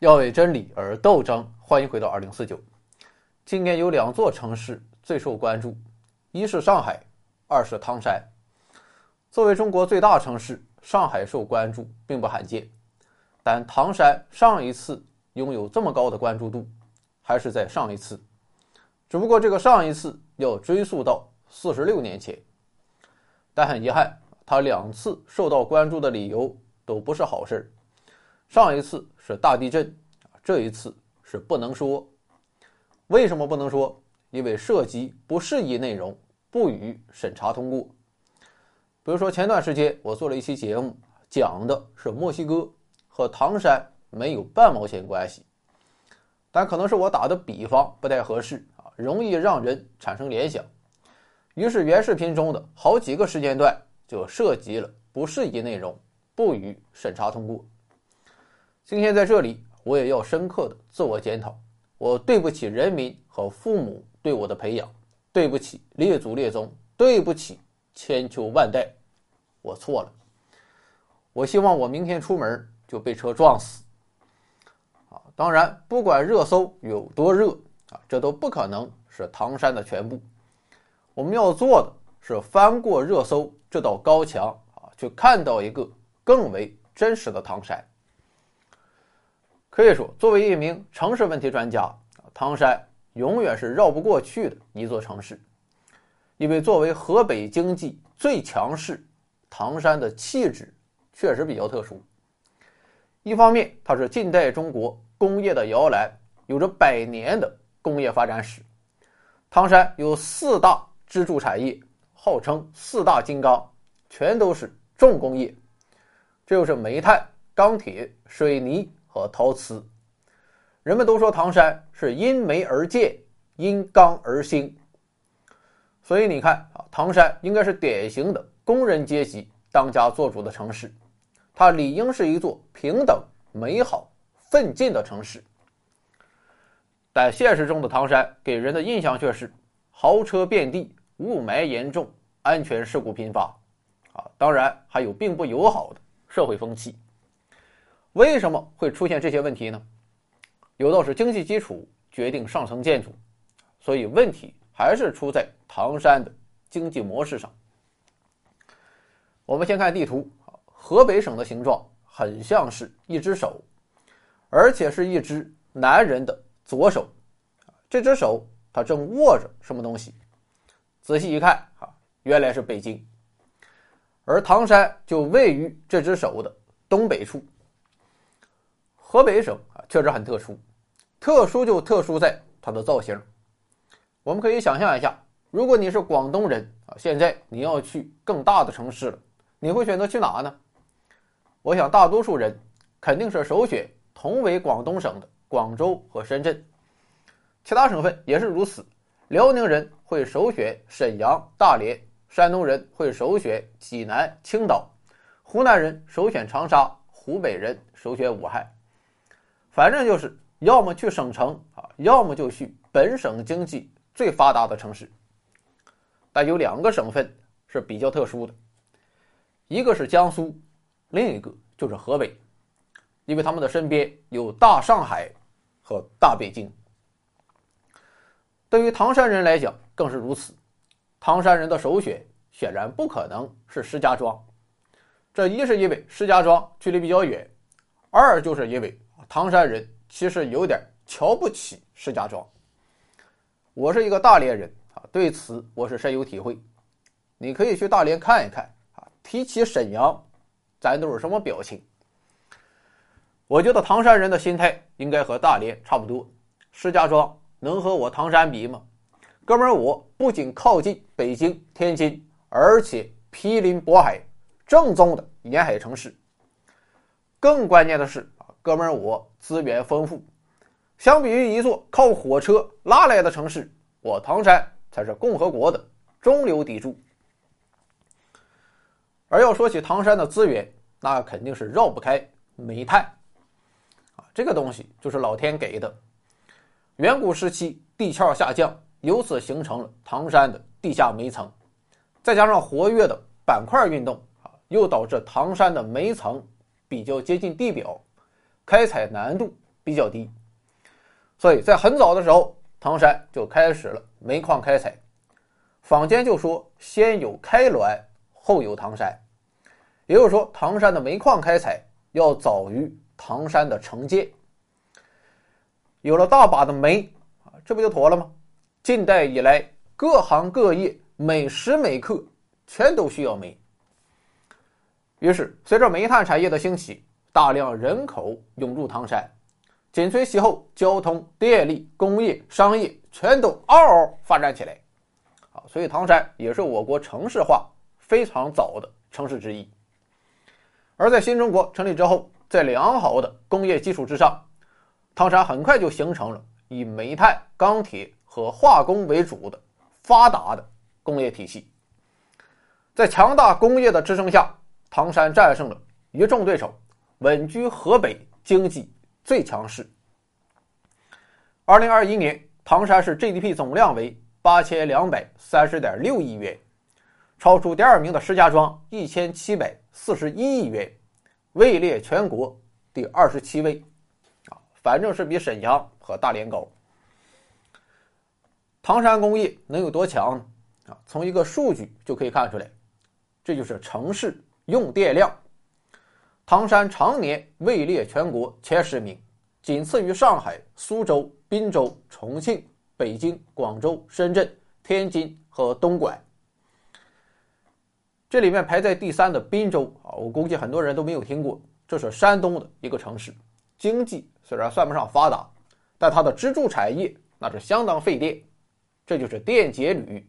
要为真理而斗争。欢迎回到二零四九。今年有两座城市最受关注，一是上海，二是唐山。作为中国最大城市，上海受关注并不罕见，但唐山上一次拥有这么高的关注度，还是在上一次。只不过这个上一次要追溯到四十六年前。但很遗憾，他两次受到关注的理由都不是好事儿上一次是大地震，这一次是不能说。为什么不能说？因为涉及不适宜内容，不予审查通过。比如说前段时间我做了一期节目，讲的是墨西哥，和唐山没有半毛钱关系。但可能是我打的比方不太合适啊，容易让人产生联想。于是原视频中的好几个时间段就涉及了不适宜内容，不予审查通过。今天在这里，我也要深刻的自我检讨，我对不起人民和父母对我的培养，对不起列祖列宗，对不起千秋万代，我错了。我希望我明天出门就被车撞死。啊，当然，不管热搜有多热啊，这都不可能是唐山的全部。我们要做的是翻过热搜这道高墙啊，去看到一个更为真实的唐山。可以说，作为一名城市问题专家，唐山永远是绕不过去的一座城市。因为作为河北经济最强势，唐山的气质确实比较特殊。一方面，它是近代中国工业的摇篮，有着百年的工业发展史。唐山有四大支柱产业，号称四大金刚，全都是重工业，这就是煤炭、钢铁、水泥。和陶瓷，人们都说唐山是因煤而建，因钢而兴。所以你看啊，唐山应该是典型的工人阶级当家作主的城市，它理应是一座平等、美好、奋进的城市。但现实中的唐山给人的印象却是豪车遍地、雾霾严重、安全事故频发，啊，当然还有并不友好的社会风气。为什么会出现这些问题呢？有道是经济基础决定上层建筑，所以问题还是出在唐山的经济模式上。我们先看地图，河北省的形状很像是一只手，而且是一只男人的左手。这只手他正握着什么东西？仔细一看，啊，原来是北京。而唐山就位于这只手的东北处。河北省啊，确实很特殊，特殊就特殊在它的造型。我们可以想象一下，如果你是广东人啊，现在你要去更大的城市了，你会选择去哪呢？我想大多数人肯定是首选同为广东省的广州和深圳，其他省份也是如此。辽宁人会首选沈阳、大连，山东人会首选济南、青岛，湖南人首选长沙，湖北人首选武汉。反正就是要么去省城啊，要么就去本省经济最发达的城市。但有两个省份是比较特殊的，一个是江苏，另一个就是河北，因为他们的身边有大上海和大北京。对于唐山人来讲更是如此，唐山人的首选显然不可能是石家庄，这一是因为石家庄距离比较远，二就是因为。唐山人其实有点瞧不起石家庄。我是一个大连人啊，对此我是深有体会。你可以去大连看一看啊。提起沈阳，咱都是什么表情？我觉得唐山人的心态应该和大连差不多。石家庄能和我唐山比吗？哥们儿，我不仅靠近北京、天津，而且毗邻渤海，正宗的沿海城市。更关键的是。哥们儿，我资源丰富，相比于一座靠火车拉来的城市，我唐山才是共和国的中流砥柱。而要说起唐山的资源，那肯定是绕不开煤炭啊，这个东西就是老天给的。远古时期地壳下降，由此形成了唐山的地下煤层，再加上活跃的板块运动啊，又导致唐山的煤层比较接近地表。开采难度比较低，所以在很早的时候，唐山就开始了煤矿开采。坊间就说先有开滦，后有唐山，也就是说，唐山的煤矿开采要早于唐山的城建。有了大把的煤啊，这不就妥了吗？近代以来，各行各业每时每刻全都需要煤。于是，随着煤炭产业的兴起，大量人口涌入唐山，紧随其后，交通、电力、工业、商业全都嗷嗷发展起来。啊，所以唐山也是我国城市化非常早的城市之一。而在新中国成立之后，在良好的工业基础之上，唐山很快就形成了以煤炭、钢铁和化工为主的发达的工业体系。在强大工业的支撑下，唐山战胜了一众对手，稳居河北经济最强市。二零二一年，唐山市 GDP 总量为八千两百三十点六亿元，超出第二名的石家庄一千七百四十一亿元，位列全国第二十七位。啊，反正是比沈阳和大连高。唐山工业能有多强？啊，从一个数据就可以看出来，这就是城市。用电量，唐山常年位列全国前十名，仅次于上海、苏州、滨州、重庆、北京、广州、深圳、天津和东莞。这里面排在第三的滨州啊，我估计很多人都没有听过，这是山东的一个城市，经济虽然算不上发达，但它的支柱产业那是相当费电，这就是电解铝。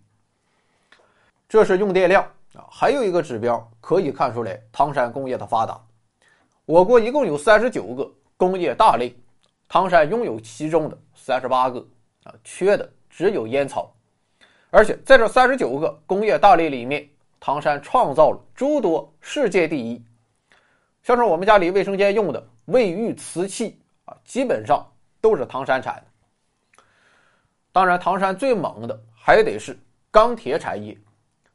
这是用电量。啊，还有一个指标可以看出来唐山工业的发达。我国一共有三十九个工业大类，唐山拥有其中的三十八个，啊，缺的只有烟草。而且在这三十九个工业大类里面，唐山创造了诸多世界第一，像是我们家里卫生间用的卫浴瓷器啊，基本上都是唐山产的。当然，唐山最猛的还得是钢铁产业。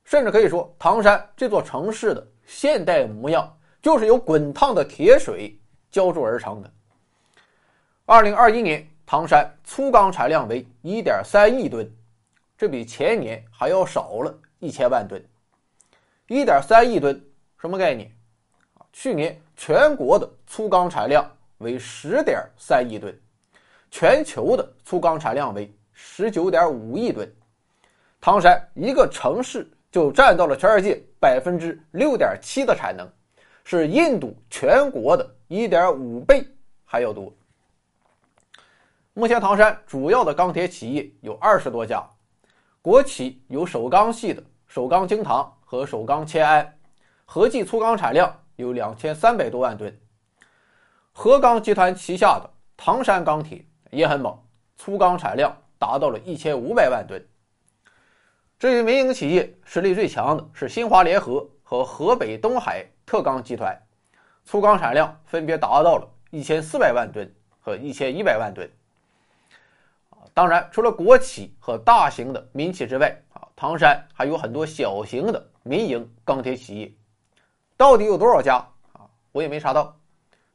甚至可以说，唐山这座城市的现代模样就是由滚烫的铁水浇筑而成的。二零二一年，唐山粗钢产量为一点三亿吨，这比前年还要少了一千万吨。一点三亿吨什么概念？去年全国的粗钢产量为十点三亿吨，全球的粗钢产量为十九点五亿吨，唐山一个城市。就占到了全世界百分之六点七的产能，是印度全国的一点五倍还要多。目前唐山主要的钢铁企业有二十多家，国企有首钢系的首钢京唐和首钢迁安，合计粗钢产量有两千三百多万吨。河钢集团旗下的唐山钢铁也很猛，粗钢产量达到了一千五百万吨。至于民营企业，实力最强的是新华联合和河北东海特钢集团，粗钢产量分别达到了一千四百万吨和一千一百万吨。当然，除了国企和大型的民企之外，啊，唐山还有很多小型的民营钢铁企业，到底有多少家啊？我也没查到，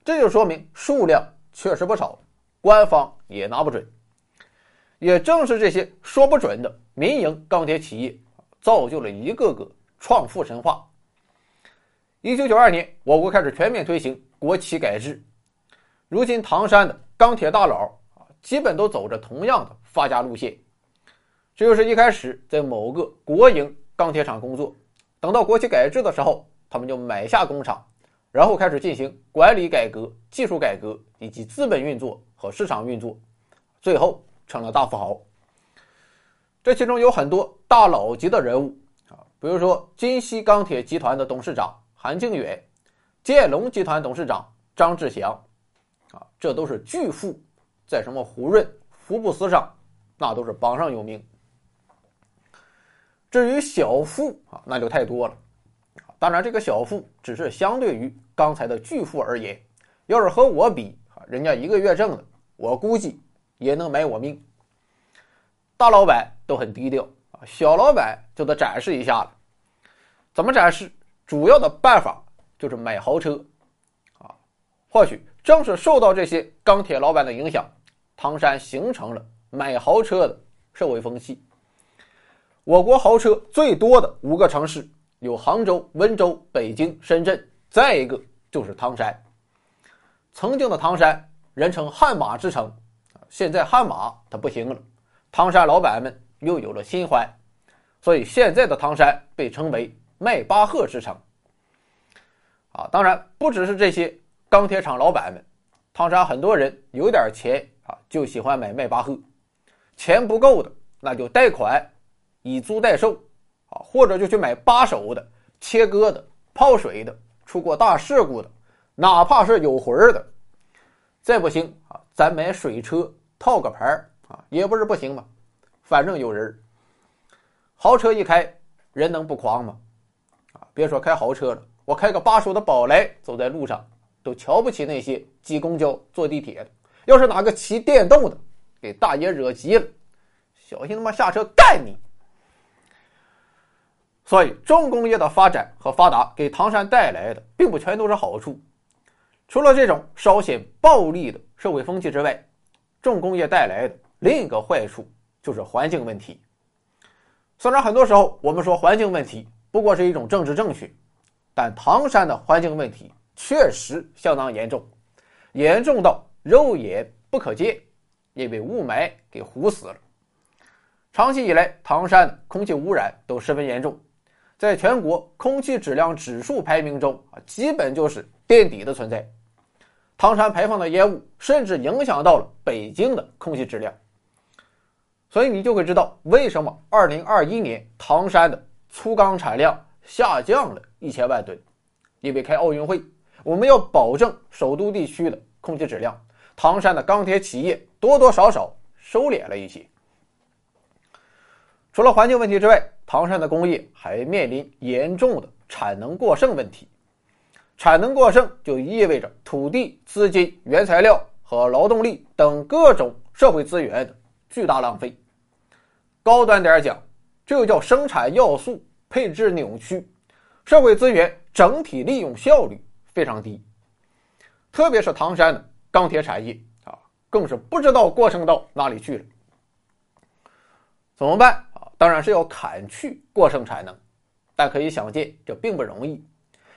这就说明数量确实不少，官方也拿不准。也正是这些说不准的民营钢铁企业，造就了一个个创富神话。一九九二年，我国开始全面推行国企改制，如今唐山的钢铁大佬啊，基本都走着同样的发家路线。这就是一开始在某个国营钢铁厂工作，等到国企改制的时候，他们就买下工厂，然后开始进行管理改革、技术改革以及资本运作和市场运作，最后。成了大富豪，这其中有很多大佬级的人物啊，比如说金西钢铁集团的董事长韩靖远，建龙集团董事长张志祥，啊，这都是巨富，在什么胡润、福布斯上，那都是榜上有名。至于小富啊，那就太多了，当然这个小富只是相对于刚才的巨富而言，要是和我比啊，人家一个月挣的，我估计。也能买我命。大老板都很低调啊，小老板就得展示一下了。怎么展示？主要的办法就是买豪车啊。或许正是受到这些钢铁老板的影响，唐山形成了买豪车的社会风气。我国豪车最多的五个城市有杭州、温州、北京、深圳，再一个就是唐山。曾经的唐山人称“悍马之城”，现在悍马它不行了，唐山老板们又有了新欢，所以现在的唐山被称为“迈巴赫之城”。啊，当然不只是这些钢铁厂老板们，唐山很多人有点钱啊，就喜欢买迈巴赫；钱不够的，那就贷款。以租代售，啊，或者就去买八手的、切割的、泡水的、出过大事故的，哪怕是有魂儿的，再不行啊，咱买水车套个牌儿啊，也不是不行嘛。反正有人豪车一开，人能不狂吗？别说开豪车了，我开个八手的宝来，走在路上都瞧不起那些挤公交、坐地铁的。要是哪个骑电动的，给大爷惹急了，小心他妈下车干你！所以，重工业的发展和发达给唐山带来的并不全都是好处。除了这种稍显暴力的社会风气之外，重工业带来的另一个坏处就是环境问题。虽然很多时候我们说环境问题不过是一种政治正确，但唐山的环境问题确实相当严重，严重到肉眼不可见，也被雾霾给糊死了。长期以来，唐山空气污染都十分严重。在全国空气质量指数排名中啊，基本就是垫底的存在。唐山排放的烟雾甚至影响到了北京的空气质量，所以你就会知道为什么2021年唐山的粗钢产量下降了一千万吨。因为开奥运会，我们要保证首都地区的空气质量，唐山的钢铁企业多多少少收敛了一些。除了环境问题之外，唐山的工业还面临严重的产能过剩问题。产能过剩就意味着土地、资金、原材料和劳动力等各种社会资源的巨大浪费。高端点讲，这就叫生产要素配置扭曲，社会资源整体利用效率非常低。特别是唐山的钢铁产业啊，更是不知道过剩到哪里去了。怎么办啊？当然是要砍去过剩产能，但可以想见，这并不容易，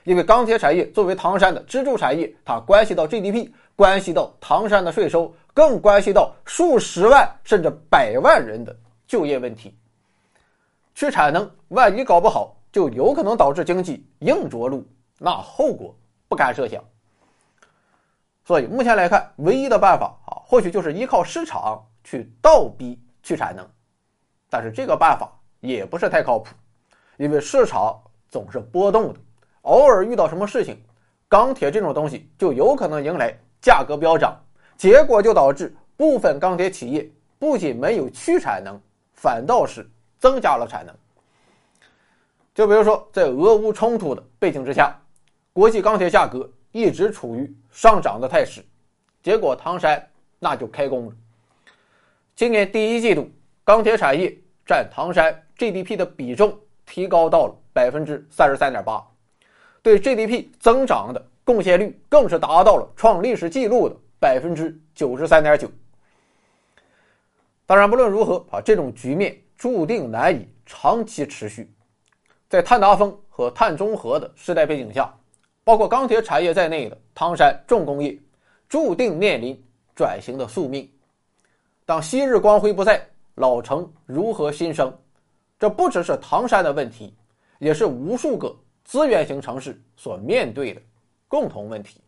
因为钢铁产业作为唐山的支柱产业，它关系到 GDP，关系到唐山的税收，更关系到数十万甚至百万人的就业问题。去产能，万一搞不好，就有可能导致经济硬着陆，那后果不敢设想。所以目前来看，唯一的办法啊，或许就是依靠市场去倒逼去产能。但是这个办法也不是太靠谱，因为市场总是波动的，偶尔遇到什么事情，钢铁这种东西就有可能迎来价格飙涨，结果就导致部分钢铁企业不仅没有去产能，反倒是增加了产能。就比如说，在俄乌冲突的背景之下，国际钢铁价格一直处于上涨的态势，结果唐山那就开工了。今年第一季度，钢铁产业。占唐山 GDP 的比重提高到了百分之三十三点八，对 GDP 增长的贡献率更是达到了创历史记录的百分之九十三点九。当然，不论如何啊，这种局面注定难以长期持续。在碳达峰和碳中和的时代背景下，包括钢铁产业在内的唐山重工业注定面临转型的宿命。当昔日光辉不再。老城如何新生？这不只是唐山的问题，也是无数个资源型城市所面对的共同问题。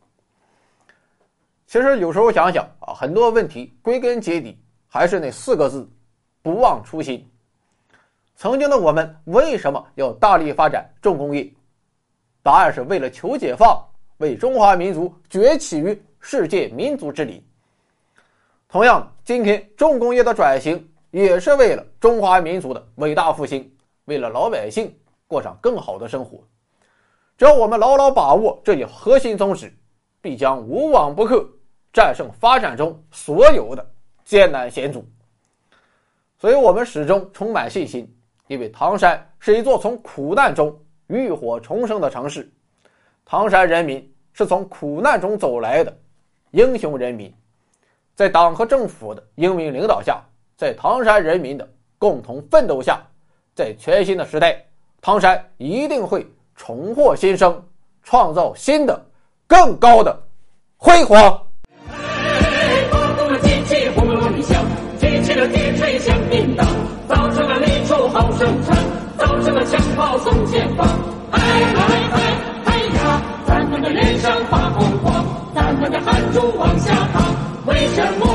其实有时候想想啊，很多问题归根结底还是那四个字：不忘初心。曾经的我们为什么要大力发展重工业？答案是为了求解放，为中华民族崛起于世界民族之林。同样，今天重工业的转型。也是为了中华民族的伟大复兴，为了老百姓过上更好的生活。只要我们牢牢把握这一核心宗旨，必将无往不克，战胜发展中所有的艰难险阻。所以，我们始终充满信心，因为唐山是一座从苦难中浴火重生的城市，唐山人民是从苦难中走来的，英雄人民。在党和政府的英明领导下，在唐山人民的共同奋斗下，在全新的时代，唐山一定会重获新生，创造新的、更高的辉煌。生产造什了枪炮送前方，哎嗨嗨嗨呀，咱们的脸上发红光，咱们的汗珠往下淌，为什么？